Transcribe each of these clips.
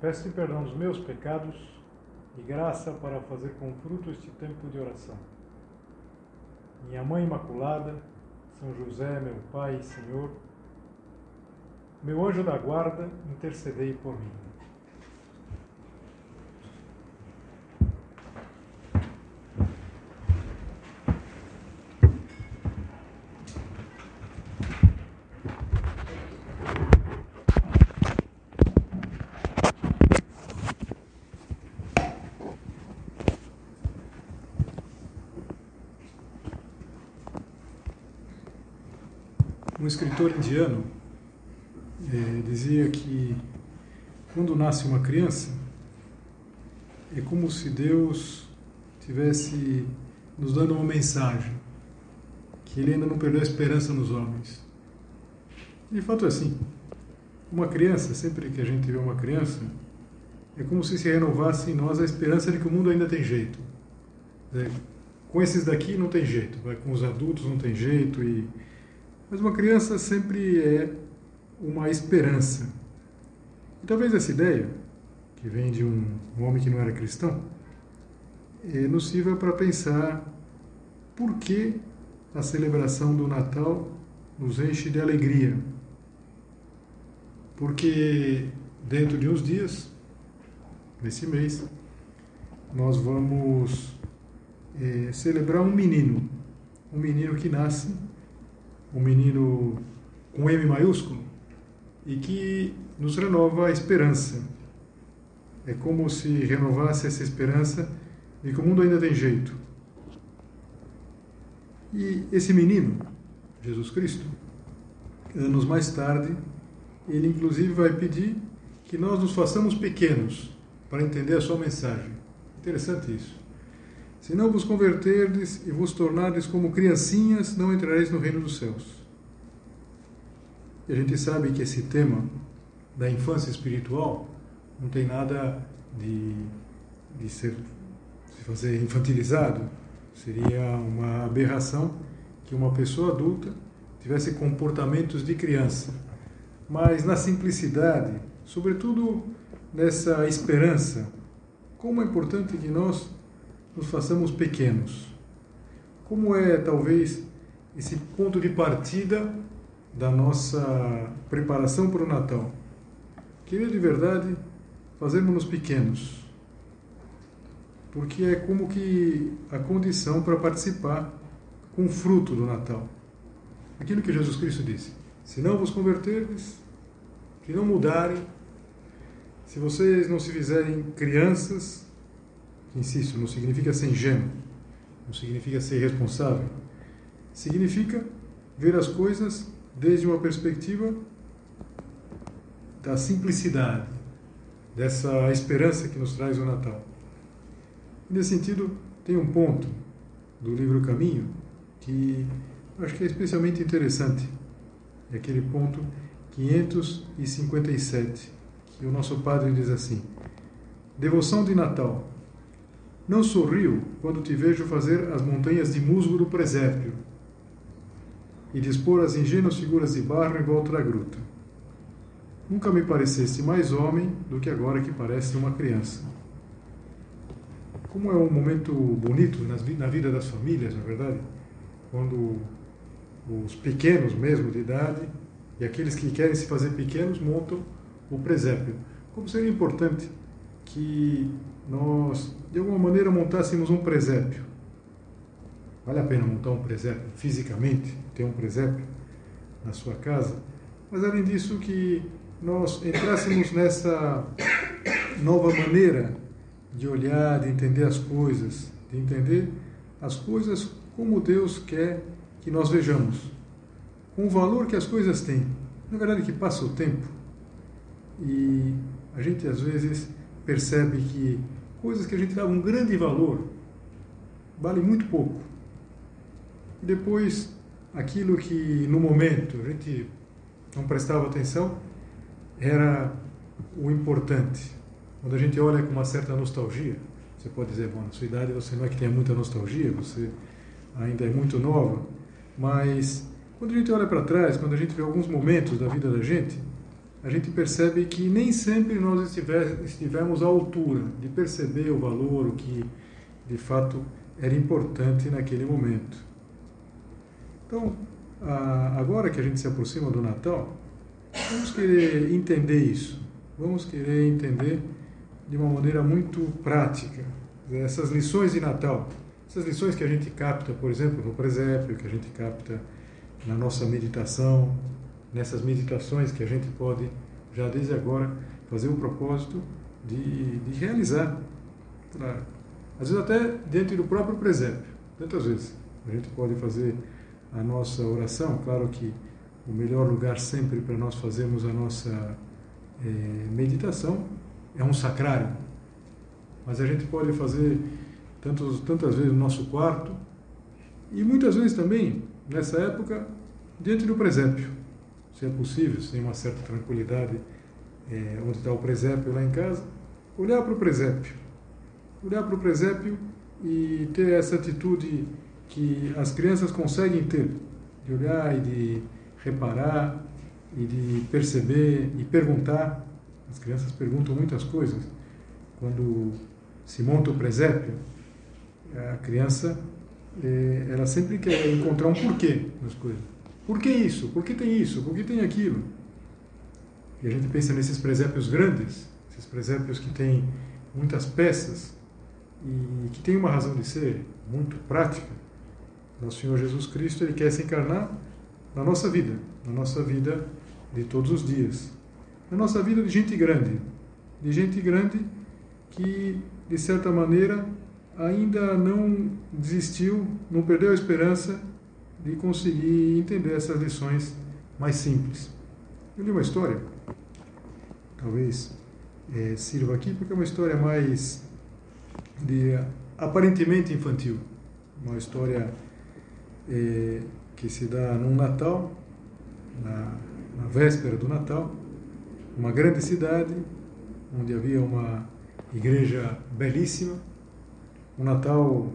Peço-te perdão dos meus pecados e graça para fazer com fruto este tempo de oração. Minha Mãe Imaculada, São José, meu Pai e Senhor, meu anjo da guarda, intercedei por mim. Um escritor indiano é, dizia que quando nasce uma criança, é como se Deus tivesse nos dando uma mensagem, que Ele ainda não perdeu a esperança nos homens. De fato é assim. Uma criança, sempre que a gente vê uma criança, é como se se renovasse em nós a esperança de que o mundo ainda tem jeito. É, com esses daqui não tem jeito, com os adultos não tem jeito e mas uma criança sempre é uma esperança. E talvez essa ideia, que vem de um, homem que não era cristão, é, nos sirva para pensar por que a celebração do Natal nos enche de alegria. Porque dentro de uns dias, nesse mês, nós vamos é, celebrar um menino, um menino que nasce, um menino com M maiúsculo, e que nos renova a esperança. É como se renovasse essa esperança de que o mundo ainda tem jeito. E esse menino, Jesus Cristo, anos mais tarde, ele inclusive vai pedir que nós nos façamos pequenos para entender a sua mensagem. Interessante isso. Se não vos converterdes e vos tornardes como criancinhas, não entrareis no reino dos céus. E a gente sabe que esse tema da infância espiritual não tem nada de, de ser, se fazer infantilizado. Seria uma aberração que uma pessoa adulta tivesse comportamentos de criança. Mas na simplicidade, sobretudo nessa esperança, como é importante que nós nos façamos pequenos. Como é, talvez, esse ponto de partida da nossa preparação para o Natal. Queria de verdade fazermos-nos pequenos, porque é como que a condição para participar com o fruto do Natal. Aquilo que Jesus Cristo disse: se não vos converterdes, se não mudarem, se vocês não se fizerem crianças, insisto, não significa ser ingênuo, não significa ser irresponsável, significa ver as coisas desde uma perspectiva da simplicidade, dessa esperança que nos traz o Natal. nesse sentido, tem um ponto do livro Caminho que acho que é especialmente interessante. É aquele ponto 557, que o nosso padre diz assim: Devoção de Natal. Não sorrio quando te vejo fazer as montanhas de musgo do presépio e dispor as ingênuas figuras de barro em volta da gruta. Nunca me parecesse mais homem do que agora que parece uma criança. Como é um momento bonito na vida das famílias, na é verdade, quando os pequenos mesmo de idade e aqueles que querem se fazer pequenos montam o presépio. Como seria importante que nós, de alguma maneira, montássemos um presépio. Vale a pena montar um presépio fisicamente, ter um presépio na sua casa, mas além disso que nós entrássemos nessa nova maneira de olhar, de entender as coisas, de entender as coisas como Deus quer que nós vejamos, com o valor que as coisas têm. Na verdade, que passa o tempo. E a gente às vezes percebe que coisas que a gente dava um grande valor valem muito pouco. E depois, aquilo que no momento a gente não prestava atenção era o importante. Quando a gente olha com uma certa nostalgia, você pode dizer, bom, na sua idade você não é que tenha muita nostalgia, você ainda é muito nova, mas quando a gente olha para trás, quando a gente vê alguns momentos da vida da gente, a gente percebe que nem sempre nós estivemos à altura de perceber o valor, o que de fato era importante naquele momento. Então, agora que a gente se aproxima do Natal, vamos querer entender isso, vamos querer entender de uma maneira muito prática essas lições de Natal, essas lições que a gente capta, por exemplo, no presépio, que a gente capta na nossa meditação, nessas meditações que a gente pode, já desde agora, fazer o propósito de, de realizar. Claro. Às vezes até dentro do próprio presépio, tantas vezes. A gente pode fazer a nossa oração, claro que o melhor lugar sempre para nós fazermos a nossa é, meditação é um sacrário. Mas a gente pode fazer tantos, tantas vezes no nosso quarto e muitas vezes também nessa época, diante do presépio, se é possível, se tem uma certa tranquilidade é, onde está o presépio lá em casa, olhar para o presépio, olhar para o presépio e ter essa atitude que as crianças conseguem ter, de olhar e de reparar e de perceber e perguntar. As crianças perguntam muitas coisas. Quando se monta o presépio, a criança é, ela sempre quer encontrar um porquê nas coisas. Por que isso? Por que tem isso? Por que tem aquilo? E a gente pensa nesses presépios grandes, esses presépios que têm muitas peças e que têm uma razão de ser muito prática. Nosso Senhor Jesus Cristo ele quer se encarnar na nossa vida, na nossa vida de todos os dias, na nossa vida de gente grande, de gente grande que de certa maneira ainda não desistiu, não perdeu a esperança de conseguir entender essas lições mais simples. Eu li uma história, talvez é, sirva aqui, porque é uma história mais de aparentemente infantil, uma história é, que se dá num Natal, na, na véspera do Natal, uma grande cidade onde havia uma igreja belíssima um Natal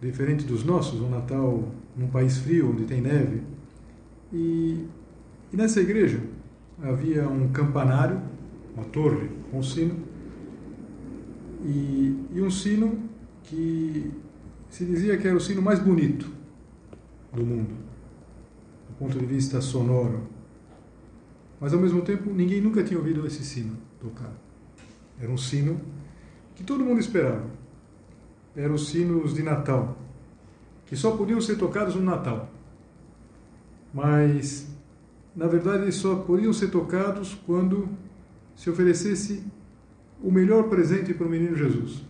diferente dos nossos, um Natal num país frio, onde tem neve. E, e nessa igreja havia um campanário, uma torre com um sino, e, e um sino que se dizia que era o sino mais bonito do mundo, do ponto de vista sonoro. Mas ao mesmo tempo, ninguém nunca tinha ouvido esse sino tocar. Era um sino que todo mundo esperava eram os sinos de Natal, que só podiam ser tocados no Natal. Mas, na verdade, só podiam ser tocados quando se oferecesse o melhor presente para o menino Jesus.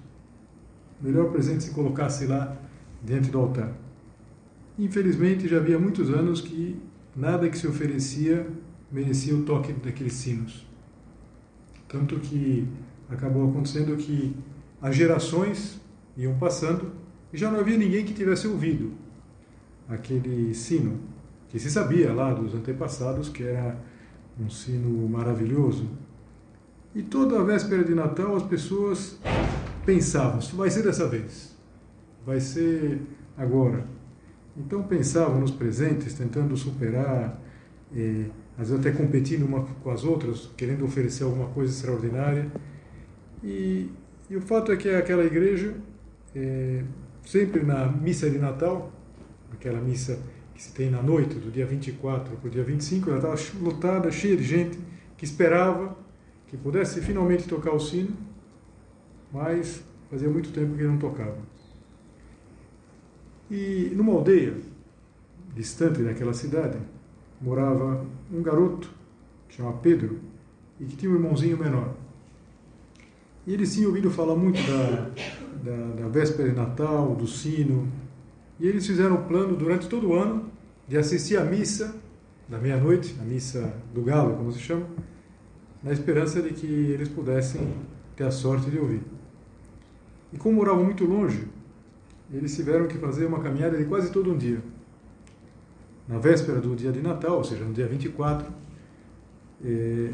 O melhor presente se colocasse lá diante do altar. Infelizmente, já havia muitos anos que nada que se oferecia merecia o toque daqueles sinos. Tanto que acabou acontecendo que as gerações iam passando e já não havia ninguém que tivesse ouvido aquele sino, que se sabia lá dos antepassados que era um sino maravilhoso. E toda a véspera de Natal as pessoas pensavam: vai ser dessa vez, vai ser agora. Então pensavam nos presentes, tentando superar, eh, às vezes até competindo uma com as outras, querendo oferecer alguma coisa extraordinária. E, e o fato é que aquela igreja é, sempre na missa de Natal, aquela missa que se tem na noite, do dia 24 para o dia 25, ela estava lotada, cheia de gente que esperava que pudesse finalmente tocar o sino, mas fazia muito tempo que não tocava. E numa aldeia distante daquela cidade, morava um garoto que chama Pedro e que tinha um irmãozinho menor. E eles tinham ouvido falar muito da, da, da véspera de Natal, do sino. E eles fizeram o plano durante todo o ano de assistir à missa da meia-noite, a missa do galo, como se chama, na esperança de que eles pudessem ter a sorte de ouvir. E como moravam muito longe, eles tiveram que fazer uma caminhada de quase todo um dia. Na véspera do dia de Natal, ou seja, no dia 24, eh,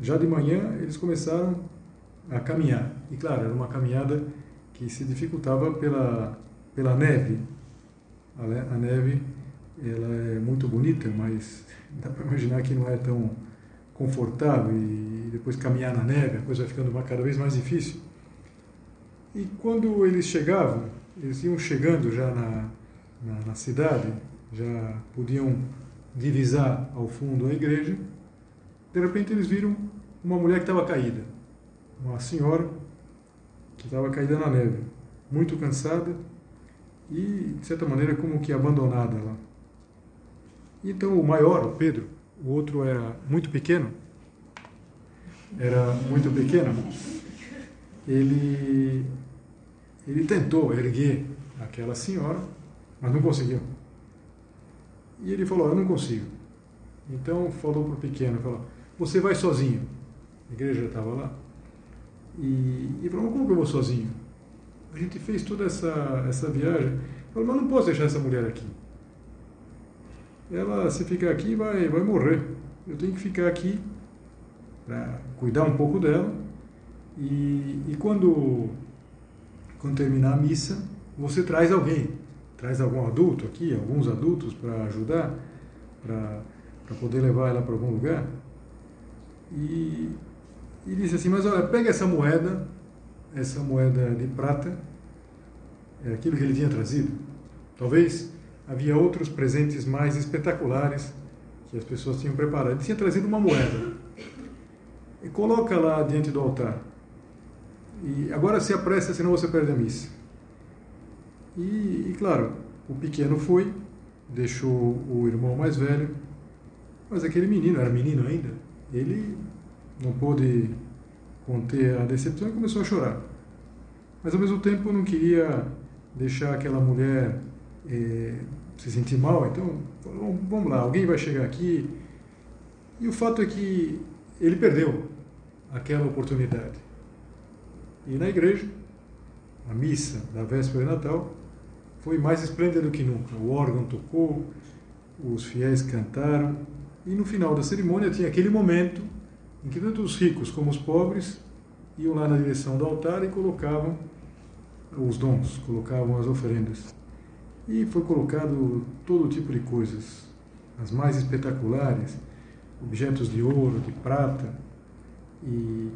já de manhã eles começaram a caminhar. E claro, era uma caminhada que se dificultava pela, pela neve. A, a neve ela é muito bonita, mas dá para imaginar que não é tão confortável e depois caminhar na neve, a coisa vai ficando cada vez mais difícil. E quando eles chegavam, eles iam chegando já na, na, na cidade, já podiam divisar ao fundo a igreja, de repente eles viram uma mulher que estava caída, uma senhora que estava caída na neve, muito cansada e, de certa maneira, como que abandonada lá. Então o maior, o Pedro, o outro era muito pequeno, era muito pequeno, ele, ele tentou erguer aquela senhora, mas não conseguiu. E ele falou, eu não consigo. Então falou para o pequeno, falou, você vai sozinho. A igreja estava lá. E, e falou, como que eu vou sozinho? A gente fez toda essa, essa viagem. Falou, mas não posso deixar essa mulher aqui ela se ficar aqui vai, vai morrer. Eu tenho que ficar aqui para cuidar um pouco dela. E, e quando, quando terminar a missa, você traz alguém, traz algum adulto aqui, alguns adultos para ajudar, para poder levar ela para algum lugar. E, e disse assim: Mas olha, pega essa moeda, essa moeda de prata, é aquilo que ele tinha trazido. Talvez havia outros presentes mais espetaculares que as pessoas tinham preparado. Ele tinha trazido uma moeda. E coloca lá diante do altar. E agora se apressa, senão você perde a missa. E, e claro, o pequeno foi, deixou o irmão mais velho, mas aquele menino, era menino ainda, ele não pôde conter a decepção e começou a chorar. Mas ao mesmo tempo não queria deixar aquela mulher é, se sentir mal, então vamos lá, alguém vai chegar aqui. E o fato é que ele perdeu aquela oportunidade. E na igreja, a missa da véspera de Natal foi mais esplêndida do que nunca. O órgão tocou, os fiéis cantaram, e no final da cerimônia tinha aquele momento em que tanto os ricos como os pobres iam lá na direção do altar e colocavam os dons, colocavam as oferendas. E foi colocado todo tipo de coisas, as mais espetaculares, objetos de ouro, de prata. E,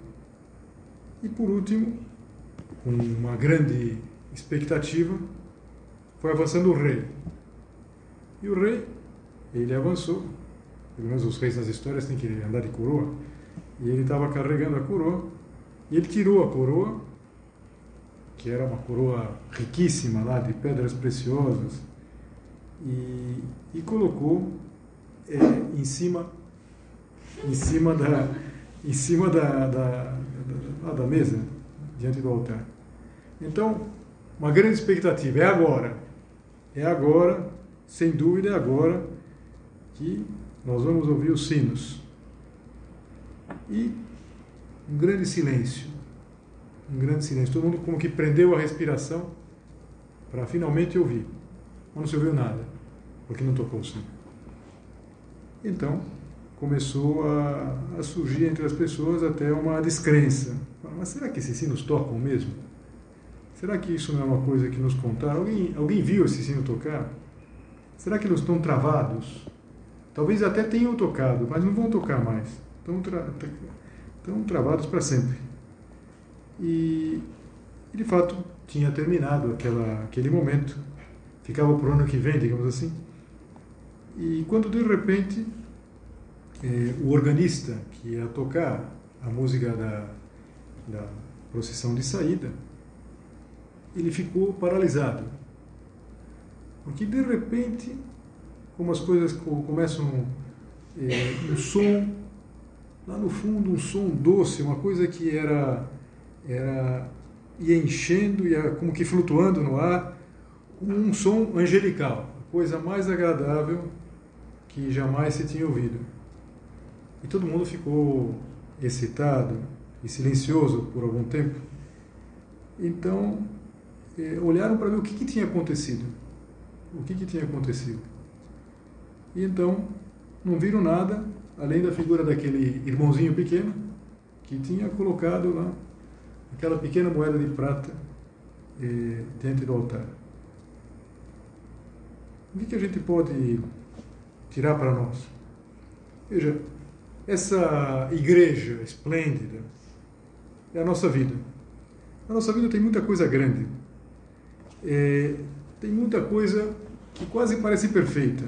e por último, com uma grande expectativa, foi avançando o rei. E o rei, ele avançou, pelo menos os reis nas histórias têm que andar de coroa, e ele estava carregando a coroa, e ele tirou a coroa que era uma coroa riquíssima lá de pedras preciosas, e, e colocou é, em cima em cima da em cima da, da, da, da mesa diante do altar. Então, uma grande expectativa é agora, é agora, sem dúvida é agora que nós vamos ouvir os sinos e um grande silêncio um grande silêncio. Todo mundo como que prendeu a respiração para finalmente ouvir. Mas não se ouviu nada, porque não tocou o sino. Então, começou a, a, surgir entre as pessoas até uma descrença. Mas será que esses sinos tocam mesmo? Será que isso não é uma coisa que nos contaram? Alguém, alguém viu esse sino tocar? Será que eles estão travados? Talvez até tenham tocado, mas não vão tocar mais. Estão, tra travados para sempre. E, de fato, tinha terminado aquela, aquele momento. Ficava para o ano que vem, digamos assim. E quando, de repente, eh, o organista que ia tocar a música da, da procissão de saída, ele ficou paralisado. Porque, de repente, como as coisas começam, eh, um som, lá no fundo, um som doce, uma coisa que era era ia enchendo, ia como que flutuando no ar, um som angelical, a coisa mais agradável que jamais se tinha ouvido. E todo mundo ficou excitado, e silencioso por algum tempo. Então, é, olharam para ver o que, que tinha acontecido. O que, que tinha acontecido. E então, não viram nada além da figura daquele irmãozinho pequeno que tinha colocado lá aquela pequena moeda de prata eh, diante do altar. O que, que a gente pode tirar para nós? Veja, essa igreja esplêndida é a nossa vida. A nossa vida tem muita coisa grande. É, tem muita coisa que quase parece perfeita,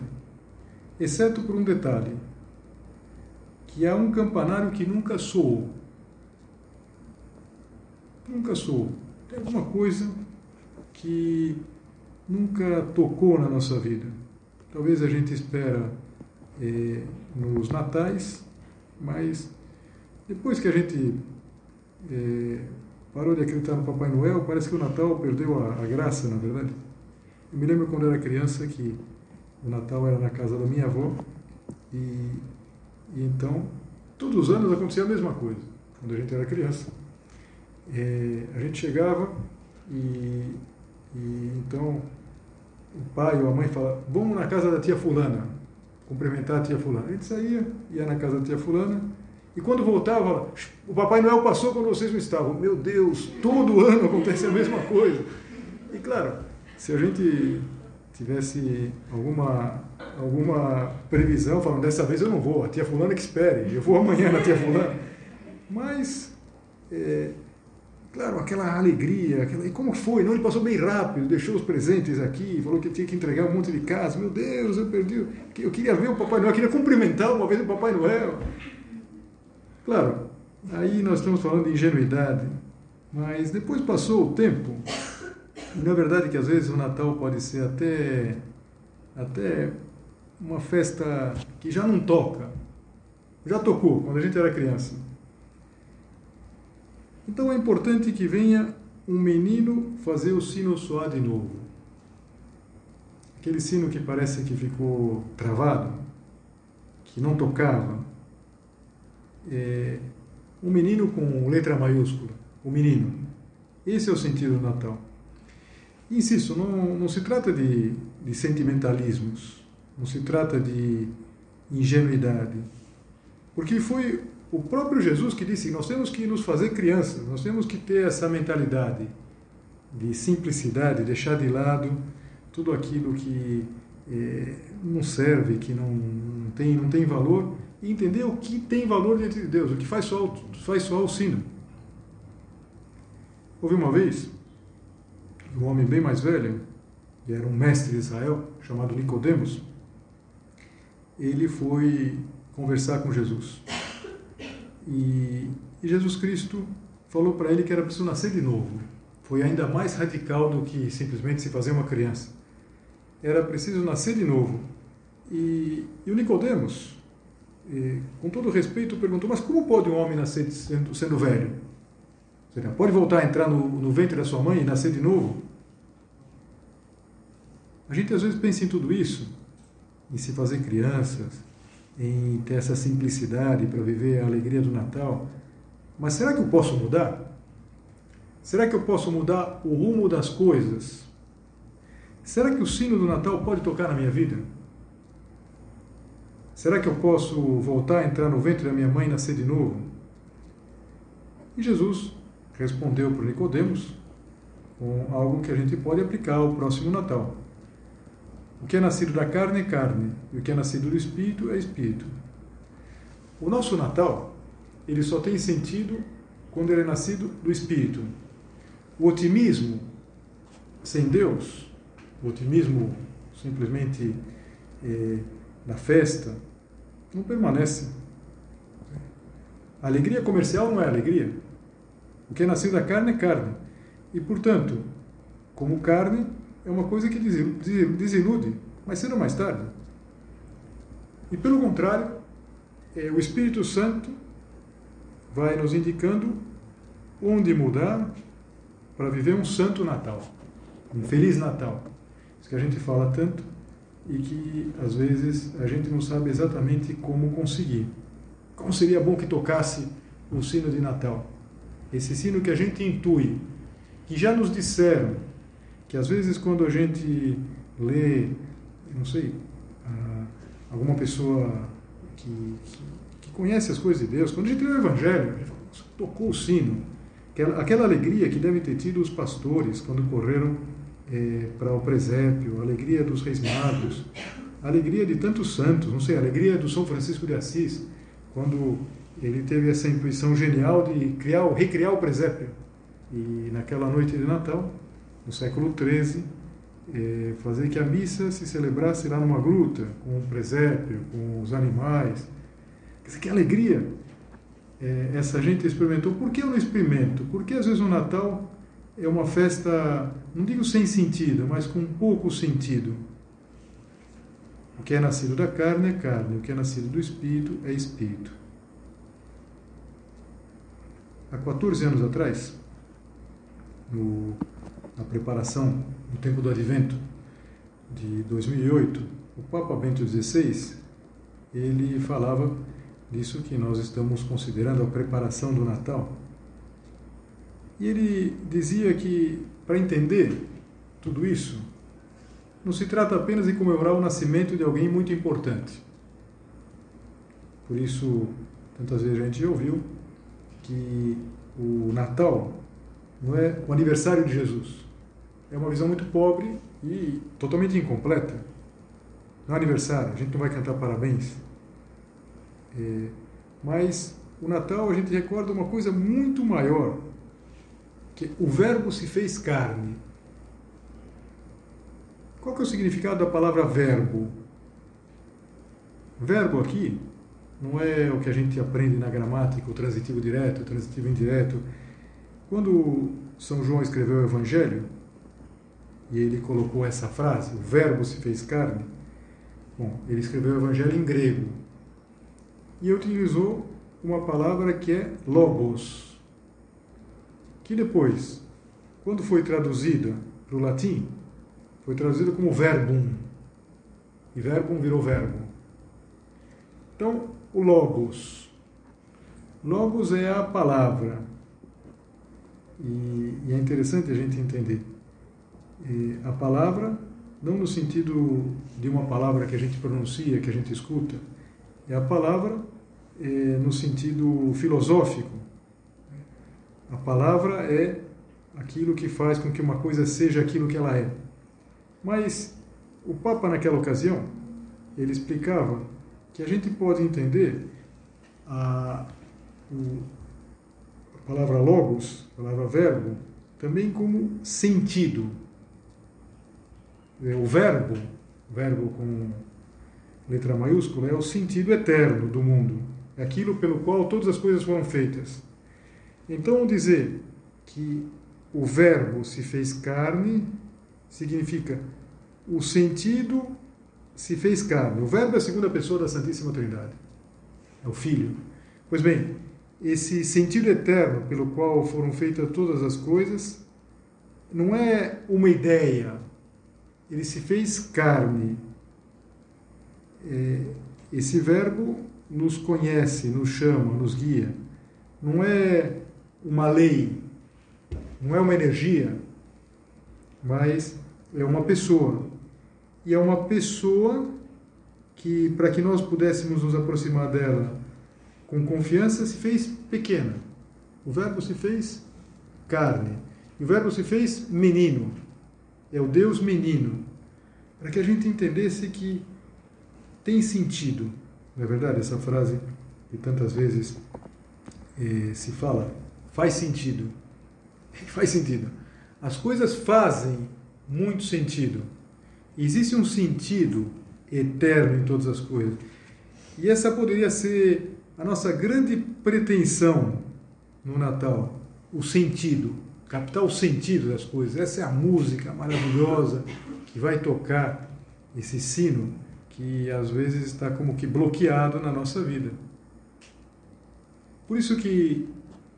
exceto por um detalhe, que há um campanário que nunca soou. Nunca soou. Tem alguma coisa que nunca tocou na nossa vida. Talvez a gente espera é, nos natais, mas depois que a gente é, parou de acreditar no Papai Noel, parece que o Natal perdeu a, a, graça, na verdade. Eu me lembro quando era criança que o Natal era na casa da minha avó e, e então todos os anos acontecia a mesma coisa, quando a gente era criança. É, a gente chegava e, e então o pai ou a mãe fala, vamos na casa da tia fulana, cumprimentar a tia fulana. A gente saía, ia na casa da tia fulana, e quando voltava, o Papai Noel passou quando vocês não estavam. Meu Deus, todo ano acontece a mesma coisa. E claro, se a gente tivesse alguma, alguma previsão, falando, dessa vez eu não vou, a tia fulana que espere, eu vou amanhã na tia fulana. Mas é, Claro, aquela alegria, aquela... e como foi? Não, ele passou bem rápido, deixou os presentes aqui, falou que tinha que entregar um monte de casa. Meu Deus, eu perdi. Eu queria ver o Papai Noel, eu queria cumprimentar uma vez o Papai Noel. Claro, aí nós estamos falando de ingenuidade, mas depois passou o tempo. E na verdade que às vezes o Natal pode ser até até uma festa que já não toca. Já tocou quando a gente era criança então é importante que venha um menino fazer o sino soar de novo. Aquele sino que parece que ficou travado, que não tocava. É um menino com letra maiúscula, o menino. Esse é o sentido do Natal. Insisto, não, não se trata de, de sentimentalismos, não se trata de ingenuidade, porque foi o próprio Jesus que disse: nós temos que nos fazer crianças, nós temos que ter essa mentalidade de simplicidade, deixar de lado tudo aquilo que é, não serve, que não, não, tem, não tem valor, e entender o que tem valor diante de Deus, o que faz soar, faz soar o sino. Houve uma vez um homem bem mais velho, que era um mestre de Israel, chamado Nicodemos, ele foi conversar com Jesus. E, e Jesus Cristo falou para ele que era preciso nascer de novo. Foi ainda mais radical do que simplesmente se fazer uma criança. Era preciso nascer de novo. E, e o Nicodemos, com todo respeito, perguntou: Mas como pode um homem nascer sendo, sendo velho? Pode voltar a entrar no, no ventre da sua mãe e nascer de novo? A gente às vezes pensa em tudo isso, em se fazer crianças, em ter essa simplicidade para viver a alegria do Natal. Mas será que eu posso mudar? Será que eu posso mudar o rumo das coisas? Será que o sino do Natal pode tocar na minha vida? Será que eu posso voltar a entrar no ventre da minha mãe e nascer de novo? E Jesus respondeu para Nicodemos com algo que a gente pode aplicar ao próximo Natal. O que é nascido da carne é carne, e o que é nascido do espírito é espírito. O nosso Natal, ele só tem sentido quando ele é nascido do espírito. O otimismo sem Deus, o otimismo simplesmente é, na festa, não permanece. A alegria comercial não é alegria. O que é nascido da carne é carne. E, portanto, como carne, é uma coisa que desilude, mais cedo ou mais tarde. E pelo contrário, é, o Espírito Santo vai nos indicando onde mudar para viver um santo Natal, um feliz Natal. Isso que a gente fala tanto e que às vezes a gente não sabe exatamente como conseguir. Como seria bom que tocasse o sino de Natal? esse sino que a gente intui, que já nos disseram que às vezes quando a gente lê, não sei, alguma pessoa que, que, que, conhece as coisas de Deus, quando a gente lê o Evangelho, tocou o sino, aquela, aquela alegria que devem ter tido os pastores quando correram é, para o presépio, a alegria dos reis magos, a alegria de tantos santos, não sei, a alegria do São Francisco de Assis, quando ele teve essa intuição genial de criar, recriar o presépio. E naquela noite de Natal, no século XIII, é, fazer que a missa se celebrasse lá numa gruta, com o presépio, com os animais. Dizer, que alegria é, essa gente experimentou. Por que eu não experimento? Porque às vezes o Natal é uma festa, não digo sem sentido, mas com pouco sentido. O que é nascido da carne é carne, o que é nascido do espírito é espírito. Há 14 anos atrás, no, na preparação do tempo do Advento de 2008, o Papa Bento XVI ele falava disso que nós estamos considerando a preparação do Natal. E ele dizia que para entender tudo isso, não se trata apenas de comemorar o nascimento de alguém muito importante. Por isso, tantas vezes a gente já ouviu que o Natal não é o aniversário de Jesus. É uma visão muito pobre e totalmente incompleta. Não é aniversário, a gente não vai cantar parabéns. É, mas o Natal a gente recorda uma coisa muito maior, que o Verbo se fez carne. Qual que é o significado da palavra verbo? Verbo aqui não é o que a gente aprende na gramática, o transitivo direto, o transitivo indireto. Quando São João escreveu o Evangelho, e ele colocou essa frase, o verbo se fez carne, bom, ele escreveu o Evangelho em grego. E utilizou uma palavra que é logos, que depois, quando foi traduzida para o latim, foi traduzida como verbum. E verbum virou verbo. Então, o Logos. Logos é a palavra. E, e é interessante a gente entender. A palavra, não no sentido de uma palavra que a gente pronuncia, que a gente escuta, é a palavra é, no sentido filosófico. A palavra é aquilo que faz com que uma coisa seja aquilo que ela é. Mas o Papa, naquela ocasião, ele explicava que a gente pode entender a, a palavra logos, a palavra verbo, também como sentido. É, o verbo, verbo com letra maiúscula, é o sentido eterno do mundo, é aquilo pelo qual todas as coisas foram feitas. Então, dizer que o verbo se fez carne significa o sentido se fez carne. O Verbo é a segunda pessoa da Santíssima Trindade. É o Filho. Pois bem, esse sentido eterno pelo qual foram feitas todas as coisas não é uma ideia. Ele se fez carne. É, esse Verbo nos conhece, nos chama, nos guia. Não é uma lei, não é uma energia, mas é uma pessoa e é uma pessoa que, para que nós pudéssemos nos aproximar dela com confiança, se fez pequena. O Verbo se fez carne. E o Verbo se fez menino. É o Deus menino. Para que a gente entendesse que tem sentido. Não é verdade essa frase que tantas vezes eh, se fala? Faz sentido. Faz sentido. As coisas fazem muito sentido. Existe um sentido eterno em todas as coisas. E essa poderia ser a nossa grande pretensão no Natal, o sentido, captar o sentido das coisas. Essa é a música maravilhosa que vai tocar esse sino que às vezes está como que bloqueado na nossa vida. Por isso que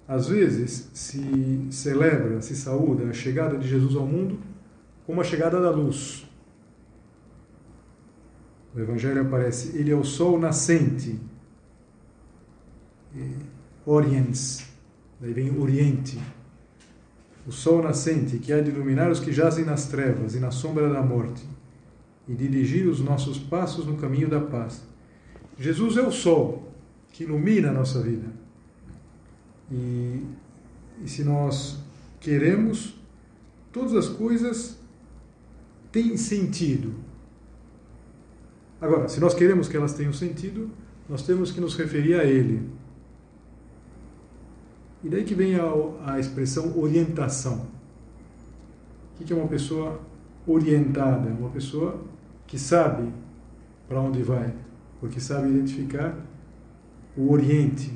às vezes se celebra, se saúda a chegada de Jesus ao mundo como a chegada da luz. No Evangelho aparece, ele é o sol nascente, oriens, daí vem Oriente, o sol nascente que há de iluminar os que jazem nas trevas e na sombra da morte e dirigir os nossos passos no caminho da paz. Jesus é o sol que ilumina a nossa vida. E, e se nós queremos, todas as coisas têm sentido. Agora, se nós queremos que elas tenham sentido, nós temos que nos referir a Ele. E daí que vem a, a expressão orientação. O que é uma pessoa orientada? Uma pessoa que sabe para onde vai, porque sabe identificar o Oriente.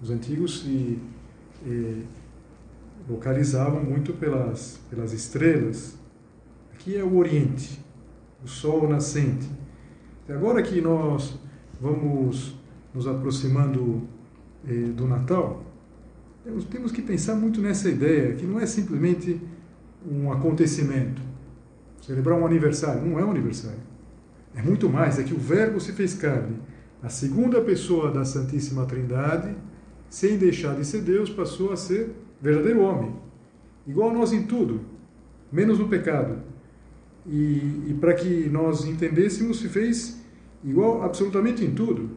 Os antigos se eh, localizavam muito pelas, pelas estrelas. Aqui é o Oriente, o Sol nascente. E agora que nós vamos nos aproximando eh, do Natal, temos que pensar muito nessa ideia, que não é simplesmente um acontecimento. Celebrar um aniversário não é um aniversário. É muito mais, é que o Verbo se fez carne. A segunda pessoa da Santíssima Trindade, sem deixar de ser Deus, passou a ser verdadeiro homem. Igual a nós em tudo, menos no pecado. E, e para que nós entendêssemos, se fez igual absolutamente em tudo.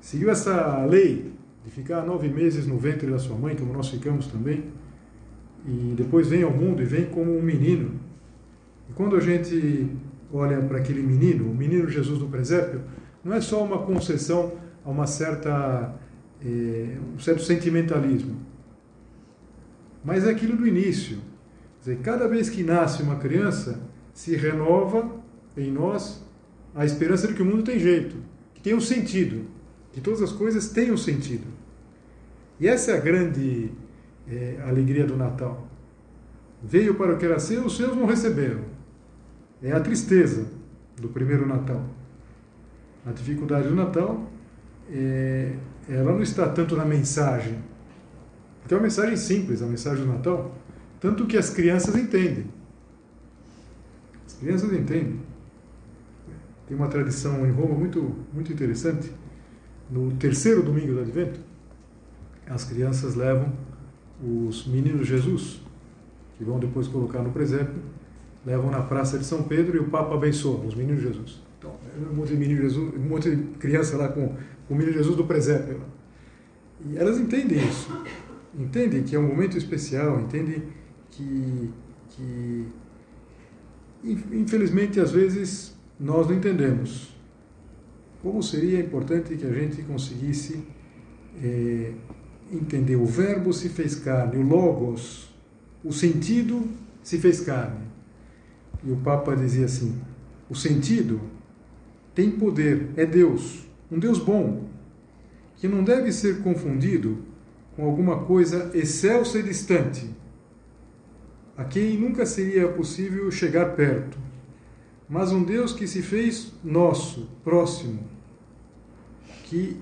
Seguiu essa lei de ficar nove meses no ventre da sua mãe, como nós ficamos também, e depois vem ao mundo e vem como um menino. E quando a gente olha para aquele menino, o menino Jesus do presépio, não é só uma concessão a uma certa, eh, um certo sentimentalismo, mas é aquilo do início. Quer dizer, cada vez que nasce uma criança, se renova em nós a esperança de que o mundo tem jeito, que tem um sentido, que todas as coisas tenham sentido. E essa é a grande é, alegria do Natal. Veio para o que era seu, os seus não receberam. É a tristeza do primeiro Natal. A dificuldade do Natal, é, ela não está tanto na mensagem, porque é uma mensagem simples, a mensagem do Natal, tanto que as crianças entendem. As crianças entendem. Tem uma tradição em Roma muito, muito interessante. No terceiro domingo do Advento, as crianças levam os meninos Jesus, que vão depois colocar no presépio, levam na praça de São Pedro e o Papa abençoa os meninos Jesus. Então, um monte de menino Jesus, um monte de criança lá com, com o menino Jesus do presépio. E elas entendem isso, entendem que é um momento especial, entendem que, que infelizmente às vezes nós não entendemos. Como seria importante que a gente conseguisse é, entender. O verbo se fez carne, o logos, o sentido se fez carne. E o Papa dizia assim: o sentido tem poder, é Deus, um Deus bom, que não deve ser confundido com alguma coisa excelsa e distante, a quem nunca seria possível chegar perto, mas um Deus que se fez nosso, próximo, que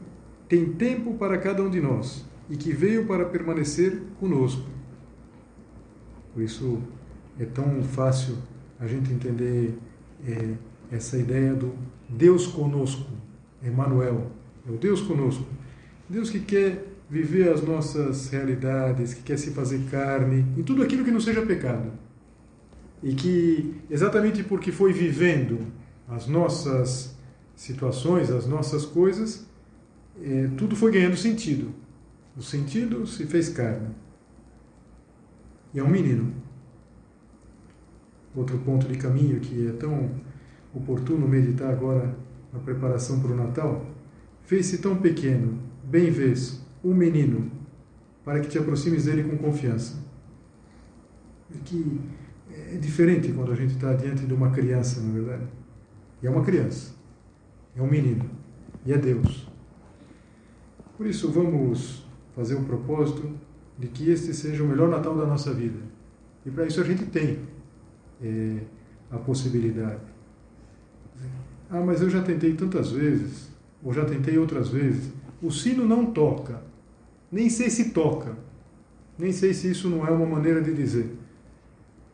tem tempo para cada um de nós e que veio para permanecer conosco. Por isso é tão fácil a gente entender é, essa ideia do Deus conosco, Emmanuel, é o Deus conosco. Deus que quer viver as nossas realidades, que quer se fazer carne, em tudo aquilo que não seja pecado. E que, exatamente porque foi vivendo as nossas situações, as nossas coisas, é, tudo foi ganhando sentido. O sentido se fez carne. E é um menino. Outro ponto de caminho que é tão oportuno meditar agora na preparação para o Natal. Fez-se tão pequeno, bem vês, um menino, para que te aproximes dele com confiança. É que é diferente quando a gente está diante de uma criança, na verdade. E é uma criança, é um menino, e é Deus. Por isso, vamos fazer um propósito de que este seja o melhor Natal da nossa vida. E para isso a gente tem é, a possibilidade. Ah, mas eu já tentei tantas vezes, ou já tentei outras vezes. O sino não toca. Nem sei se toca. Nem sei se isso não é uma maneira de dizer.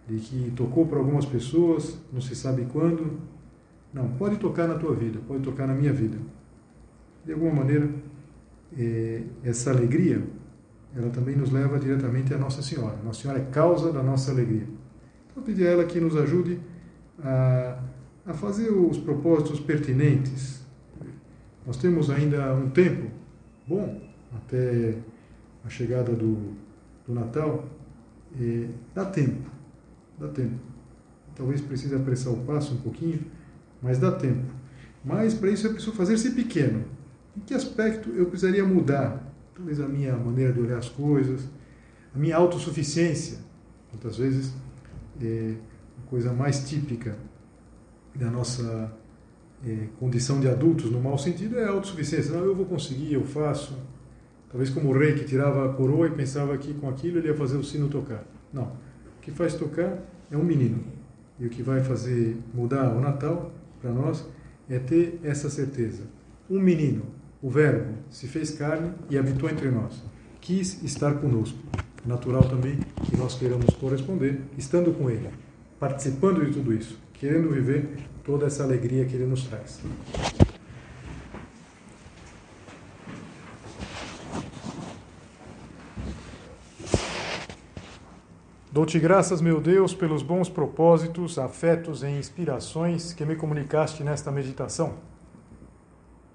De que tocou para algumas pessoas, não se sabe quando. Não, pode tocar na tua vida, pode tocar na minha vida. De alguma maneira, essa alegria ela também nos leva diretamente a Nossa Senhora. Nossa Senhora é causa da nossa alegria. Então, pedir a ela que nos ajude a, a fazer os propósitos pertinentes. Nós temos ainda um tempo bom até a chegada do, do Natal. Dá tempo, dá tempo. Talvez precise apressar o passo um pouquinho, mas dá tempo. Mas para isso é preciso fazer-se pequeno. Em que aspecto eu precisaria mudar? Talvez a minha maneira de olhar as coisas, a minha autossuficiência. Muitas vezes é a coisa mais típica da nossa é, condição de adultos, no mau sentido, é a autossuficiência. Não, eu vou conseguir, eu faço. Talvez como o rei que tirava a coroa e pensava que com aquilo ele ia fazer o sino tocar. Não. O que faz tocar é um menino. E o que vai fazer mudar o Natal para nós é ter essa certeza. Um menino, o Verbo, se fez carne e habitou entre nós. Quis estar conosco. Natural também que nós queiramos corresponder, estando com Ele, participando de tudo isso, querendo viver toda essa alegria que Ele nos traz. Dou-te graças, meu Deus, pelos bons propósitos, afetos e inspirações que me comunicaste nesta meditação.